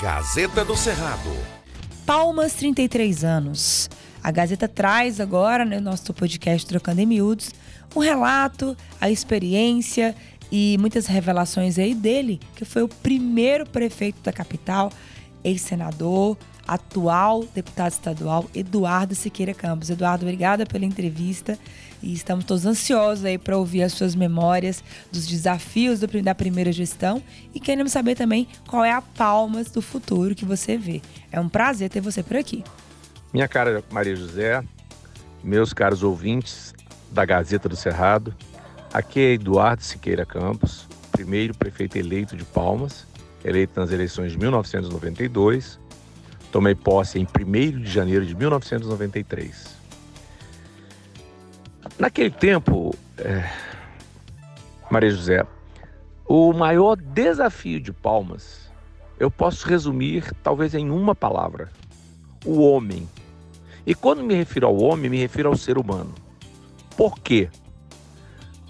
Gazeta do Cerrado. Palmas 33 anos. A Gazeta traz agora, no né, nosso podcast Trocando em Miúdos, um relato, a experiência e muitas revelações aí dele, que foi o primeiro prefeito da capital, ex-senador, atual deputado estadual Eduardo Siqueira Campos. Eduardo, obrigada pela entrevista e estamos todos ansiosos aí para ouvir as suas memórias dos desafios do, da primeira gestão e queremos saber também qual é a Palmas do futuro que você vê. É um prazer ter você por aqui. Minha cara Maria José, meus caros ouvintes da Gazeta do Cerrado, aqui é Eduardo Siqueira Campos, primeiro prefeito eleito de Palmas, eleito nas eleições de 1992 Tomei posse em 1 de janeiro de 1993. Naquele tempo, é, Maria José, o maior desafio de Palmas, eu posso resumir talvez em uma palavra: o homem. E quando me refiro ao homem, me refiro ao ser humano. Por quê?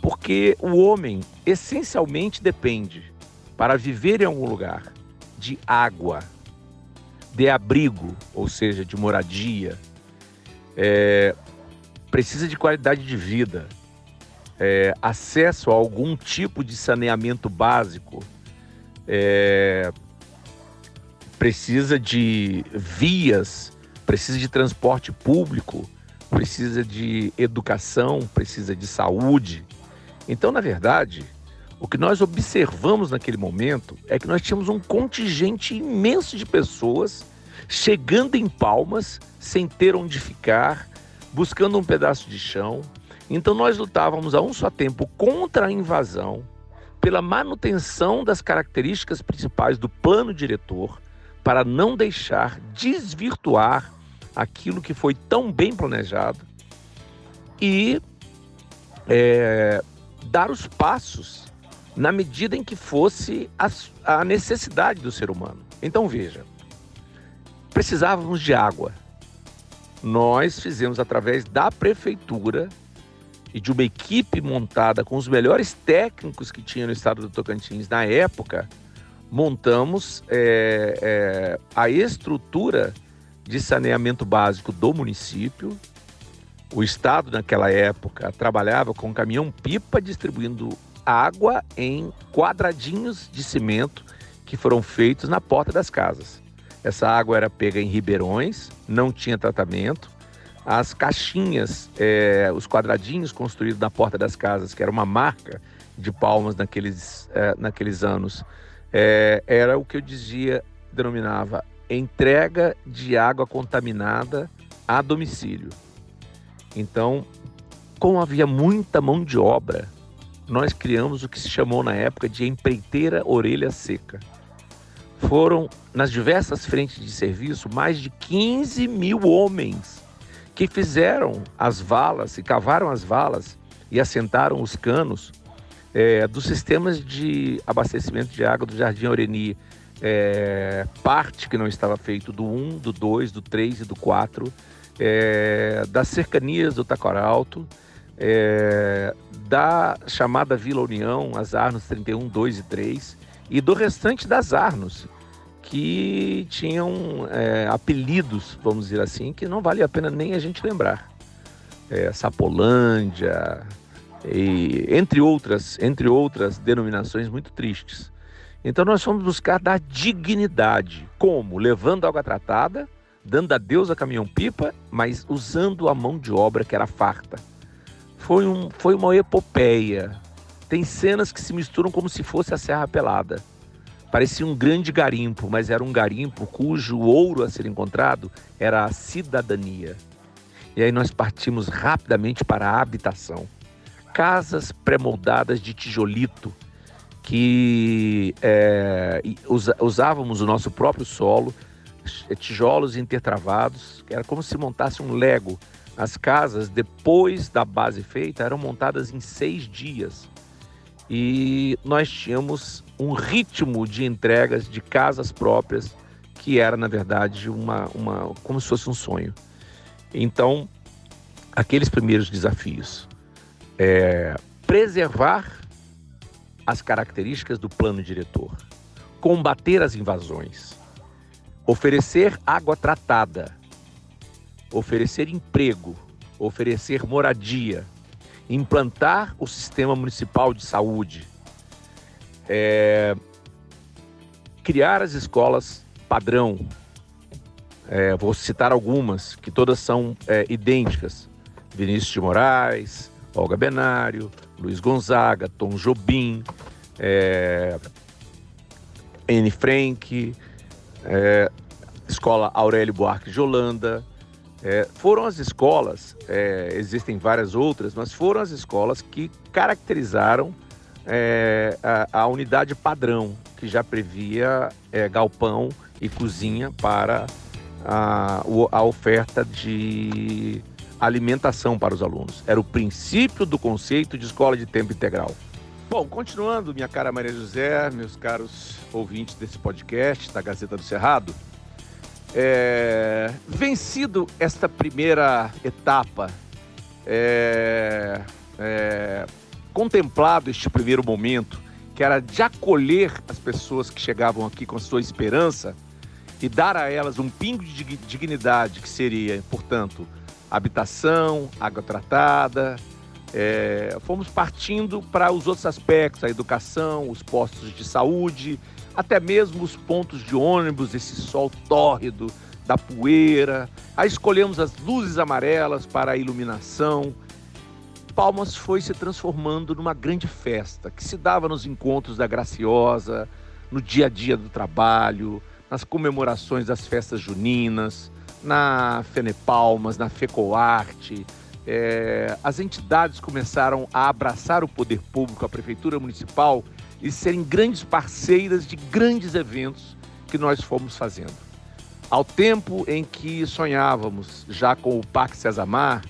Porque o homem essencialmente depende, para viver em algum lugar, de água de abrigo, ou seja, de moradia, é, precisa de qualidade de vida, é, acesso a algum tipo de saneamento básico, é, precisa de vias, precisa de transporte público, precisa de educação, precisa de saúde. Então, na verdade, o que nós observamos naquele momento é que nós tínhamos um contingente imenso de pessoas chegando em Palmas sem ter onde ficar, buscando um pedaço de chão. Então nós lutávamos a um só tempo contra a invasão, pela manutenção das características principais do plano diretor, para não deixar desvirtuar aquilo que foi tão bem planejado e é, dar os passos na medida em que fosse a, a necessidade do ser humano. Então veja, precisávamos de água. Nós fizemos através da prefeitura e de uma equipe montada com os melhores técnicos que tinha no estado do Tocantins na época, montamos é, é, a estrutura de saneamento básico do município. O estado naquela época trabalhava com caminhão-pipa distribuindo água em quadradinhos de cimento que foram feitos na porta das casas. Essa água era pega em ribeirões, não tinha tratamento. As caixinhas, é, os quadradinhos construídos na porta das casas, que era uma marca de palmas naqueles, é, naqueles anos, é, era o que eu dizia, denominava entrega de água contaminada a domicílio. Então, como havia muita mão de obra, nós criamos o que se chamou na época de empreiteira orelha seca. Foram, nas diversas frentes de serviço, mais de 15 mil homens que fizeram as valas, e cavaram as valas e assentaram os canos é, dos sistemas de abastecimento de água do Jardim Aureni. É, parte que não estava feito do 1, do 2, do 3 e do 4, é, das cercanias do Tacoralto, é, da chamada Vila União, as Arnos 31, 2 e 3, e do restante das Arnos, que tinham é, apelidos, vamos dizer assim, que não vale a pena nem a gente lembrar. É, Sapolândia, e, entre, outras, entre outras denominações muito tristes. Então nós fomos buscar dar dignidade. Como? Levando água tratada, dando a Deus a caminhão-pipa, mas usando a mão de obra que era farta foi, um, foi uma epopeia. Tem cenas que se misturam como se fosse a Serra Pelada. Parecia um grande garimpo, mas era um garimpo cujo ouro a ser encontrado era a cidadania. E aí nós partimos rapidamente para a habitação. Casas pré-moldadas de tijolito, que é, usávamos o nosso próprio solo, tijolos intertravados, era como se montasse um Lego as casas, depois da base feita, eram montadas em seis dias. E nós tínhamos um ritmo de entregas de casas próprias que era, na verdade, uma, uma, como se fosse um sonho. Então, aqueles primeiros desafios. É, preservar as características do plano diretor, combater as invasões, oferecer água tratada, oferecer emprego, oferecer moradia, implantar o sistema municipal de saúde, é, criar as escolas padrão. É, vou citar algumas, que todas são é, idênticas. Vinícius de Moraes, Olga Benário, Luiz Gonzaga, Tom Jobim, é. Frank, é, Escola Aurélio Buarque de Holanda. É, foram as escolas, é, existem várias outras, mas foram as escolas que caracterizaram é, a, a, unidade padrão, que já previa é, galpão e cozinha para a, a oferta de alimentação para os alunos. Era o princípio do conceito de escola de tempo integral. Bom, continuando, minha cara Maria José, meus caros ouvintes desse podcast da Gazeta do Cerrado, é, vencido esta primeira etapa, é, é, contemplado este primeiro momento, que era de acolher as pessoas que chegavam aqui com a sua esperança e dar a elas um pingo de dignidade, que seria, portanto, habitação, água tratada. É, fomos partindo para os outros aspectos, a educação, os postos de saúde, até mesmo os pontos de ônibus, esse sol tórrido da poeira. Aí escolhemos as luzes amarelas para a iluminação. Palmas foi se transformando numa grande festa que se dava nos encontros da Graciosa, no dia a dia do trabalho, nas comemorações das festas juninas, na Fenepalmas, na FECOARTE. É, as entidades começaram a abraçar o poder público, a Prefeitura Municipal, e serem grandes parceiras de grandes eventos que nós fomos fazendo. Ao tempo em que sonhávamos já com o Parque Cesamar,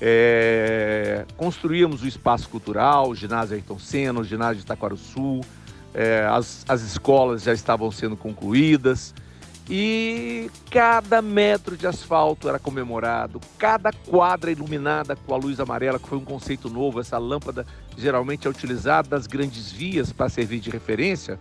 é, construíamos o espaço cultural, o ginásio Ayrton Senna, o ginásio de Itaquaruçu, é, as, as escolas já estavam sendo concluídas, e cada metro de asfalto era comemorado, cada quadra iluminada com a luz amarela, que foi um conceito novo. Essa lâmpada geralmente é utilizada das grandes vias para servir de referência,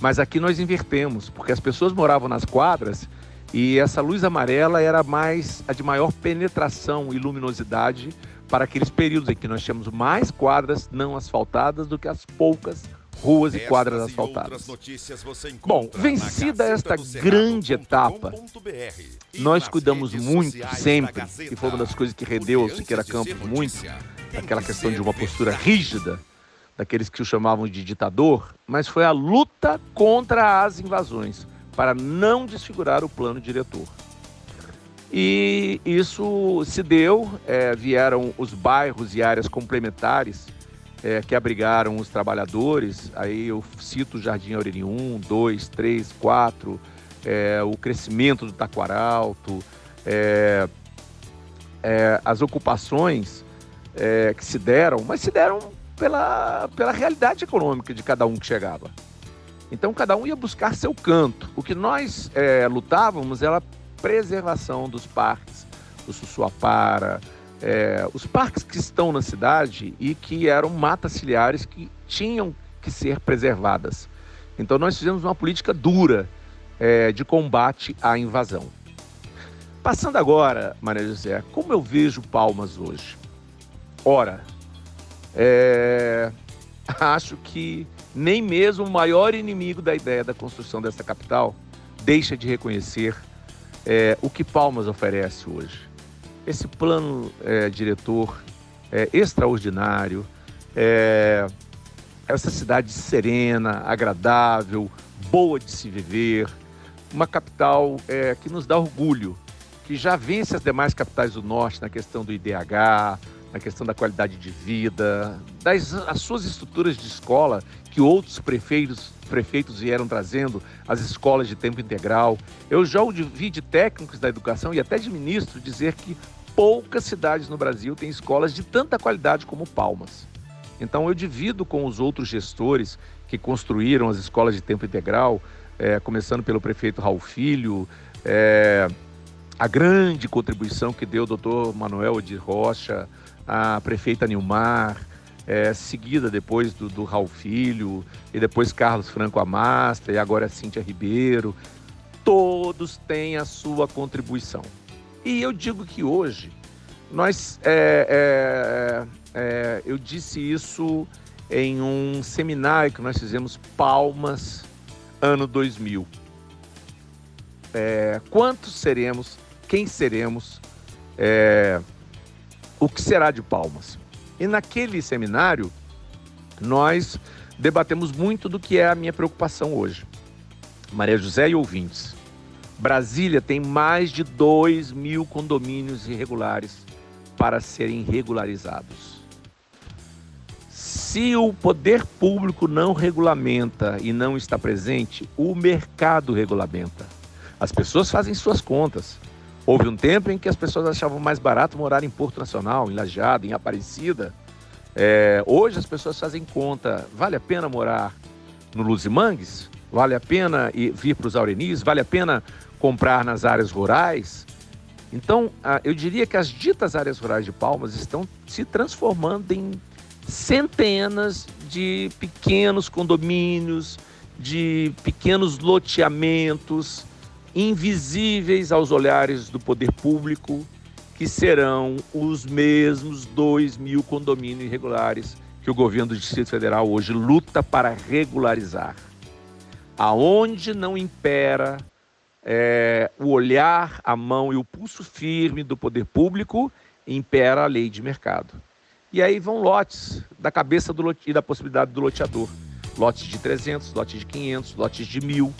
mas aqui nós invertemos, porque as pessoas moravam nas quadras e essa luz amarela era mais a de maior penetração e luminosidade para aqueles períodos em que nós tínhamos mais quadras não asfaltadas do que as poucas ruas e quadras asfaltadas. Bom, vencida esta grande etapa, nós cuidamos muito, sempre, e foi uma das coisas que rendeu ao Siqueira Campos muito, aquela questão de uma postura rígida, daqueles que o chamavam de ditador, mas foi a luta contra as invasões, para não desfigurar o plano diretor. E isso se deu, é, vieram os bairros e áreas complementares é, que abrigaram os trabalhadores. Aí eu cito o Jardim Aureli 1, 2, 3, 4, é, o crescimento do Taquaralto, é, é, as ocupações é, que se deram, mas se deram pela, pela realidade econômica de cada um que chegava. Então cada um ia buscar seu canto. O que nós é, lutávamos era a preservação dos parques, do Sussuapara, é, os parques que estão na cidade e que eram matas ciliares que tinham que ser preservadas. Então nós fizemos uma política dura é, de combate à invasão. Passando agora, Maria José, como eu vejo Palmas hoje? Ora, é, acho que nem mesmo o maior inimigo da ideia da construção dessa capital deixa de reconhecer é, o que Palmas oferece hoje esse plano é, diretor é extraordinário, é, essa cidade serena, agradável, boa de se viver, uma capital é, que nos dá orgulho, que já vence as demais capitais do norte na questão do IDH, na questão da qualidade de vida, das as suas estruturas de escola que outros prefeitos, prefeitos vieram trazendo, as escolas de tempo integral. Eu já ouvi de técnicos da educação e até de ministro dizer que poucas cidades no Brasil têm escolas de tanta qualidade como Palmas. Então eu divido com os outros gestores que construíram as escolas de tempo integral, é, começando pelo prefeito Raul Filho, é, a grande contribuição que deu o doutor Manuel de Rocha, a prefeita Nilmar, é, seguida depois do, do Raul Filho, e depois Carlos Franco Amastra, e agora Cíntia Ribeiro todos têm a sua contribuição. E eu digo que hoje nós, é, é, é, eu disse isso em um seminário que nós fizemos Palmas, ano 2000. É, quantos seremos? Quem seremos? É, o que será de Palmas? E naquele seminário, nós debatemos muito do que é a minha preocupação hoje. Maria José e ouvintes. Brasília tem mais de 2 mil condomínios irregulares para serem regularizados. Se o poder público não regulamenta e não está presente, o mercado regulamenta. As pessoas fazem suas contas. Houve um tempo em que as pessoas achavam mais barato morar em Porto Nacional, em Lajeado, em Aparecida. É, hoje as pessoas fazem conta, vale a pena morar no Luzimangues? Vale a pena ir, vir para os Aurenis? Vale a pena comprar nas áreas rurais? Então, eu diria que as ditas áreas rurais de Palmas estão se transformando em centenas de pequenos condomínios, de pequenos loteamentos, invisíveis aos olhares do poder público, que serão os mesmos 2 mil condomínios irregulares que o governo do Distrito Federal hoje luta para regularizar. Aonde não impera é, o olhar, a mão e o pulso firme do poder público, impera a lei de mercado. E aí vão lotes da cabeça do lote, e da possibilidade do loteador. Lotes de 300, lotes de 500, lotes de 1.000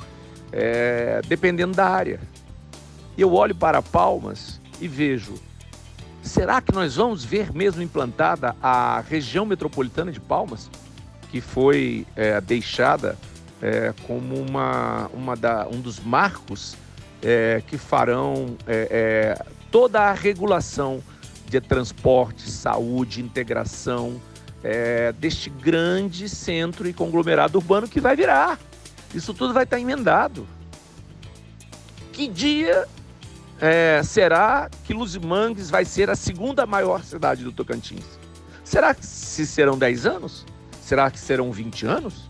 é, dependendo da área. Eu olho para Palmas e vejo, será que nós vamos ver mesmo implantada a região metropolitana de Palmas, que foi é, deixada é, como uma, uma da, um dos marcos é, que farão é, é, toda a regulação de transporte, saúde, integração é, deste grande centro e conglomerado urbano que vai virar. Isso tudo vai estar emendado. Que dia é, será que Luzimangues vai ser a segunda maior cidade do Tocantins? Será que se serão 10 anos? Será que serão 20 anos?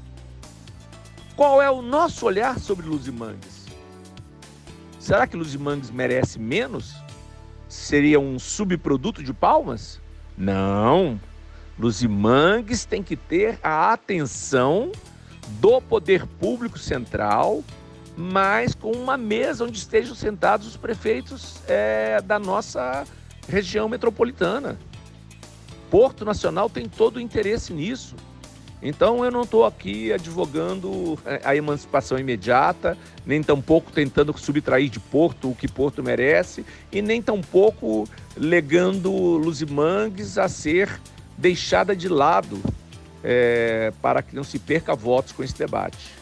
Qual é o nosso olhar sobre Luzimangues? Será que Luzimangues merece menos? Seria um subproduto de Palmas? Não. Luzimangues tem que ter a atenção do poder público central, mas com uma mesa onde estejam sentados os prefeitos é, da nossa região metropolitana. Porto Nacional tem todo o interesse nisso. Então eu não estou aqui advogando é, a emancipação imediata, nem tampouco tentando subtrair de Porto o que Porto merece, e nem tampouco legando Luzimangues a ser deixada de lado é, para que não se perca votos com esse debate.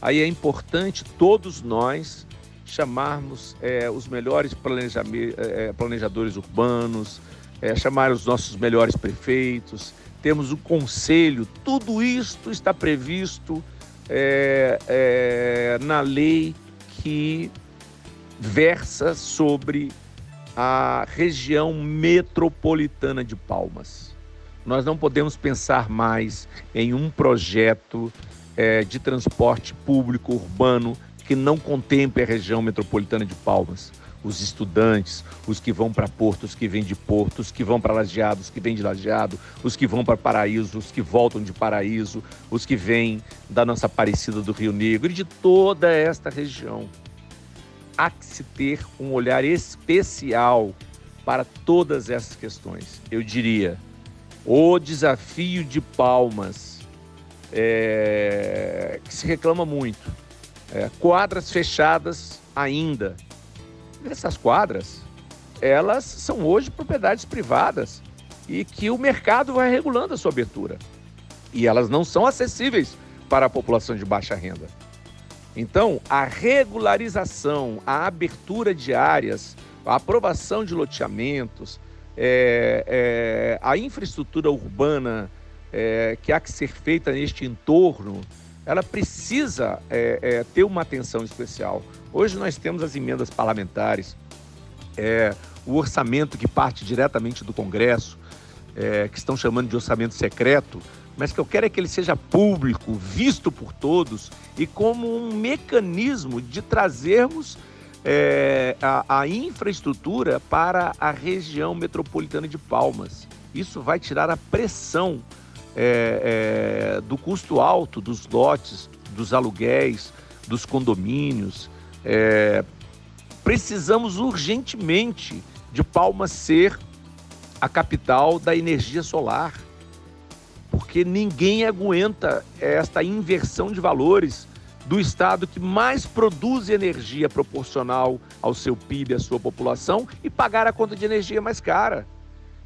Aí é importante todos nós chamarmos é, os melhores é, planejadores urbanos, é, chamar os nossos melhores prefeitos, temos o conselho, tudo isto está previsto é, é, na lei que versa sobre a região metropolitana de Palmas. Nós não podemos pensar mais em um projeto é, de transporte público urbano que não contemple a região metropolitana de Palmas. Os estudantes, os que vão para Porto, os que vêm de Porto, os que vão para Lajeado, os que vêm de Lajeado, os que vão para Paraíso, os que voltam de Paraíso, os que vêm da nossa Aparecida do Rio Negro e de toda esta região. Há que se ter um olhar especial para todas essas questões. Eu diria, o desafio de Palmas, é, que se reclama muito. É, quadras fechadas ainda. Essas quadras, elas são hoje propriedades privadas e que o mercado vai regulando a sua abertura. E elas não são acessíveis para a população de baixa renda. Então, a regularização, a abertura de áreas, a aprovação de loteamentos, é, é, a infraestrutura urbana é, que há que ser feita neste entorno, ela precisa é, é, ter uma atenção especial. Hoje nós temos as emendas parlamentares, é, o orçamento que parte diretamente do Congresso, que estão chamando de orçamento secreto, mas que eu quero é que ele seja público, visto por todos e como um mecanismo de trazermos é, a, a infraestrutura para a região metropolitana de Palmas. Isso vai tirar a pressão é, é, do custo alto dos lotes, dos aluguéis, dos condomínios. É, precisamos urgentemente de Palmas ser a capital da energia solar, porque ninguém aguenta esta inversão de valores do estado que mais produz energia proporcional ao seu PIB, à sua população, e pagar a conta de energia mais cara.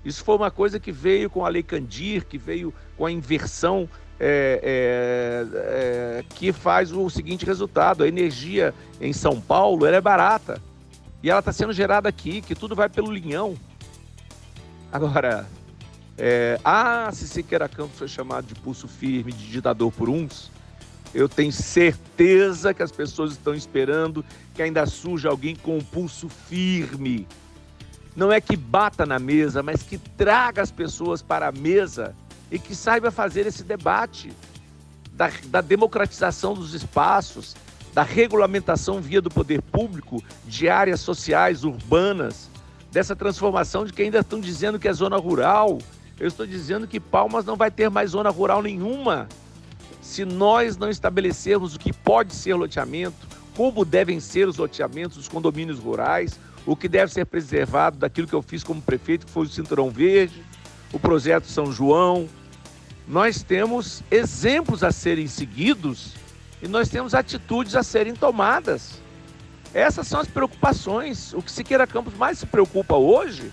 Isso foi uma coisa que veio com a Lei Candir, que veio com a inversão é, é, é, que faz o seguinte resultado: a energia em São Paulo é barata e ela está sendo gerada aqui, que tudo vai pelo linhão. Agora, é, ah, se Siqueira Campos foi chamado de pulso firme, de ditador por uns, eu tenho certeza que as pessoas estão esperando que ainda surja alguém com um pulso firme. Não é que bata na mesa, mas que traga as pessoas para a mesa e que saiba fazer esse debate da, da democratização dos espaços, da regulamentação via do poder público de áreas sociais, urbanas, dessa transformação de que ainda estão dizendo que é zona rural. Eu estou dizendo que Palmas não vai ter mais zona rural nenhuma se nós não estabelecermos o que pode ser loteamento, como devem ser os loteamentos, os condomínios rurais, o que deve ser preservado daquilo que eu fiz como prefeito, que foi o Cinturão Verde, o projeto São João. Nós temos exemplos a serem seguidos e nós temos atitudes a serem tomadas. Essas são as preocupações. O que Siqueira Campos mais se preocupa hoje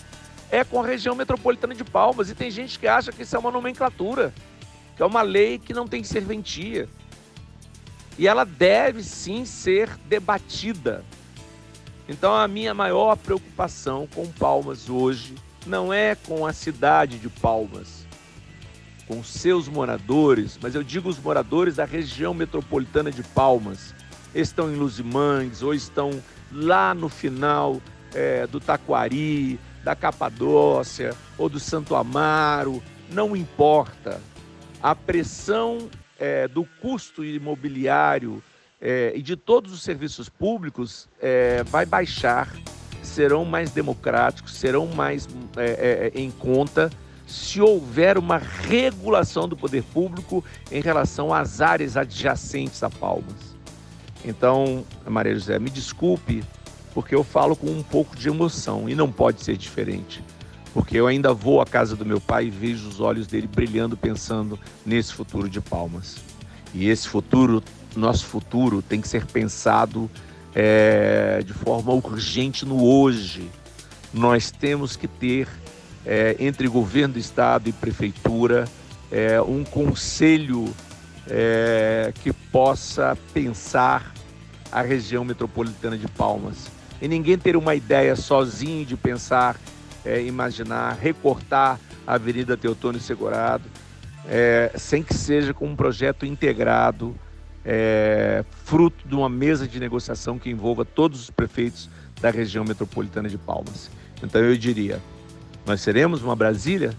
é com a região metropolitana de Palmas. E tem gente que acha que isso é uma nomenclatura que é uma lei que não tem serventia. E ela deve sim ser debatida. Então a minha maior preocupação com Palmas hoje não é com a cidade de Palmas, com seus moradores, mas eu digo os moradores da região metropolitana de Palmas. Estão em Luzimangues ou estão lá no final é, do Taquari, da Capadócia ou do Santo Amaro, não importa. A pressão é, do custo imobiliário é, e de todos os serviços públicos é, vai baixar, serão mais democráticos, serão mais é, é, em conta se houver uma regulação do poder público em relação às áreas adjacentes a Palmas. Então, Maria José, me desculpe, porque eu falo com um pouco de emoção e não pode ser diferente porque eu ainda vou à casa do meu pai e vejo os olhos dele brilhando pensando nesse futuro de Palmas. E esse futuro, nosso futuro, tem que ser pensado é, de forma urgente no hoje. Nós temos que ter, é, entre governo do estado e prefeitura, é, um conselho é, que possa pensar a região metropolitana de Palmas. E ninguém ter uma ideia sozinho de pensar é, imaginar recortar a Avenida Teotônio Segurado, é, sem que seja com um projeto integrado, é, fruto de uma mesa de negociação que envolva todos os prefeitos da região metropolitana de Palmas. Então eu diria, nós seremos uma Brasília?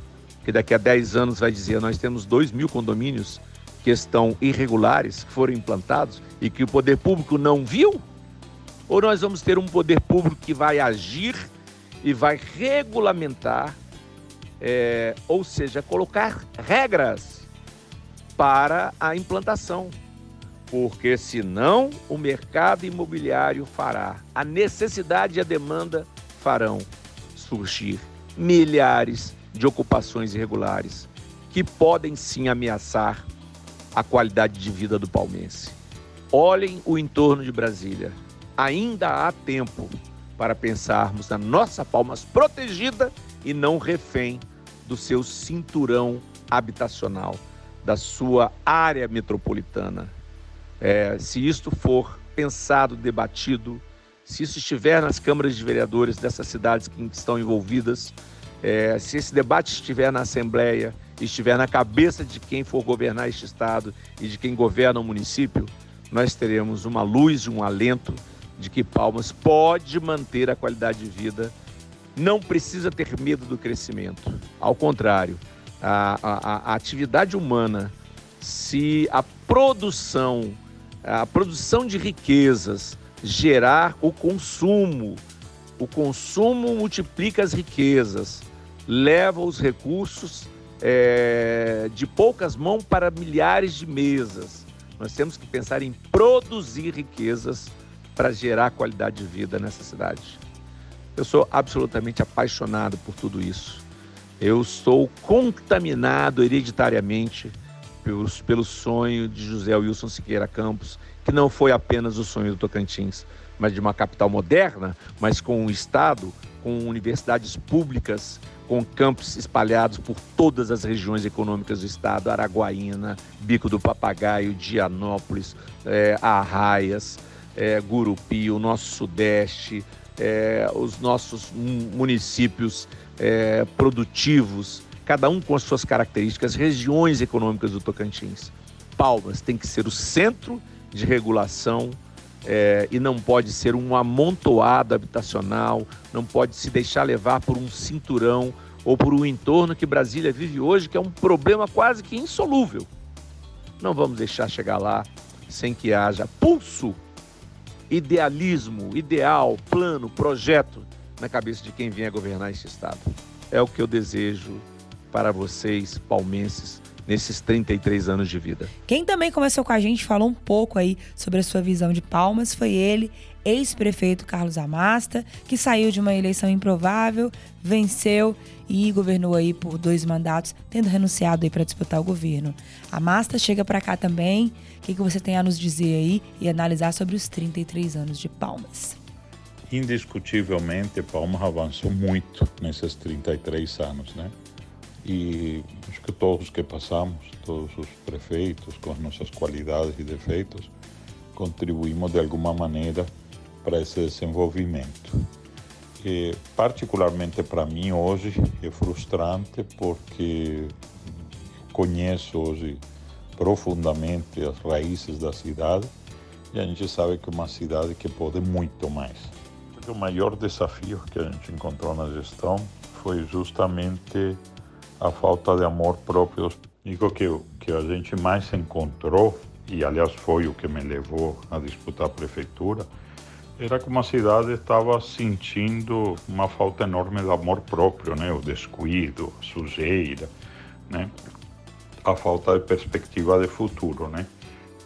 Que daqui a 10 anos vai dizer nós temos 2 mil condomínios que estão irregulares, que foram implantados e que o poder público não viu? Ou nós vamos ter um poder público que vai agir e vai regulamentar, é, ou seja, colocar regras para a implantação, porque senão o mercado imobiliário fará, a necessidade e a demanda farão surgir milhares de ocupações irregulares que podem sim ameaçar a qualidade de vida do palmense. Olhem o entorno de Brasília. Ainda há tempo para pensarmos na nossa Palmas protegida e não refém do seu cinturão habitacional, da sua área metropolitana. É, se isto for pensado, debatido, se isso estiver nas câmaras de vereadores dessas cidades que estão envolvidas, é, se esse debate estiver na Assembleia, estiver na cabeça de quem for governar este Estado e de quem governa o município, nós teremos uma luz um alento de que Palmas pode manter a qualidade de vida, não precisa ter medo do crescimento. Ao contrário, a, a, a atividade humana, se a produção, a produção de riquezas gerar o consumo, o consumo multiplica as riquezas, leva os recursos é, de poucas mãos para milhares de mesas. Nós temos que pensar em produzir riquezas para gerar qualidade de vida nessa cidade. Eu sou absolutamente apaixonado por tudo isso. Eu estou contaminado hereditariamente pelos, pelo sonho de José Wilson Siqueira Campos, que não foi apenas o sonho do Tocantins, mas de uma capital moderna, mas com um Estado, com universidades públicas, com campos espalhados por todas as regiões econômicas do estado, Araguaína, Bico do Papagaio, Dianópolis, é, Arraias, é, Gurupi, o nosso Sudeste, é, os nossos municípios é, produtivos, cada um com as suas características, regiões econômicas do Tocantins. Palmas tem que ser o centro de regulação é, e não pode ser um amontoado habitacional, não pode se deixar levar por um cinturão ou por um entorno que Brasília vive hoje, que é um problema quase que insolúvel. Não vamos deixar chegar lá sem que haja pulso, idealismo, ideal, plano, projeto na cabeça de quem vier governar esse estado. É o que eu desejo para vocês, palmenses, nesses 33 anos de vida. Quem também começou com a gente, falou um pouco aí sobre a sua visão de Palmas, foi ele, ex-prefeito Carlos Amasta, que saiu de uma eleição improvável, venceu e governou aí por dois mandatos, tendo renunciado aí para disputar o governo. Amasta chega para cá também. O que, que você tem a nos dizer aí e analisar sobre os 33 anos de Palmas? Indiscutivelmente, Palmas avançou muito nesses 33 anos, né? Que todos que passamos, todos os prefeitos, com as nossas qualidades e defeitos, contribuímos de alguma maneira para esse desenvolvimento. E, particularmente para mim hoje é frustrante porque conheço hoje profundamente as raízes da cidade e a gente sabe que é uma cidade que pode muito mais. O maior desafio que a gente encontrou na gestão foi justamente a falta de amor próprio. Digo que o que a gente mais encontrou, e aliás foi o que me levou a disputar a prefeitura, era que uma cidade estava sentindo uma falta enorme de amor próprio, né? o descuido, a sujeira, né? a falta de perspectiva de futuro. Né?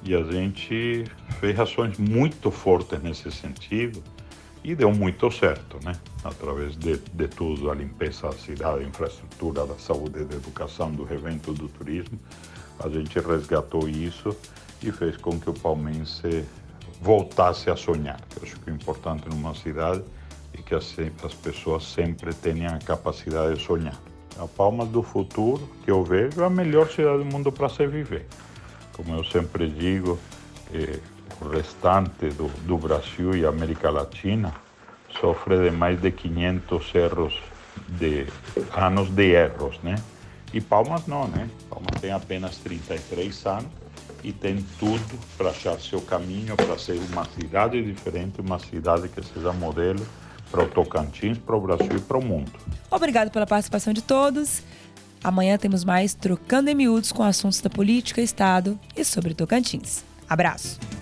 E a gente fez ações muito fortes nesse sentido e deu muito certo, né? Através de, de tudo, a limpeza da cidade, a infraestrutura, da saúde, da educação, do evento, do turismo, a gente resgatou isso e fez com que o palmense voltasse a sonhar. Eu acho que o importante numa cidade é que as, as pessoas sempre tenham a capacidade de sonhar. A palma do futuro que eu vejo é a melhor cidade do mundo para se viver. Como eu sempre digo, eh, restante do, do Brasil e América Latina sofre de mais de 500 erros de anos de erros, né? E Palmas não, né? Palmas tem apenas 33 anos e tem tudo para achar seu caminho, para ser uma cidade diferente, uma cidade que seja modelo para o Tocantins, para o Brasil e para o mundo. Obrigado pela participação de todos. Amanhã temos mais Trocando em Miúdos com assuntos da política, Estado e sobre Tocantins. Abraço.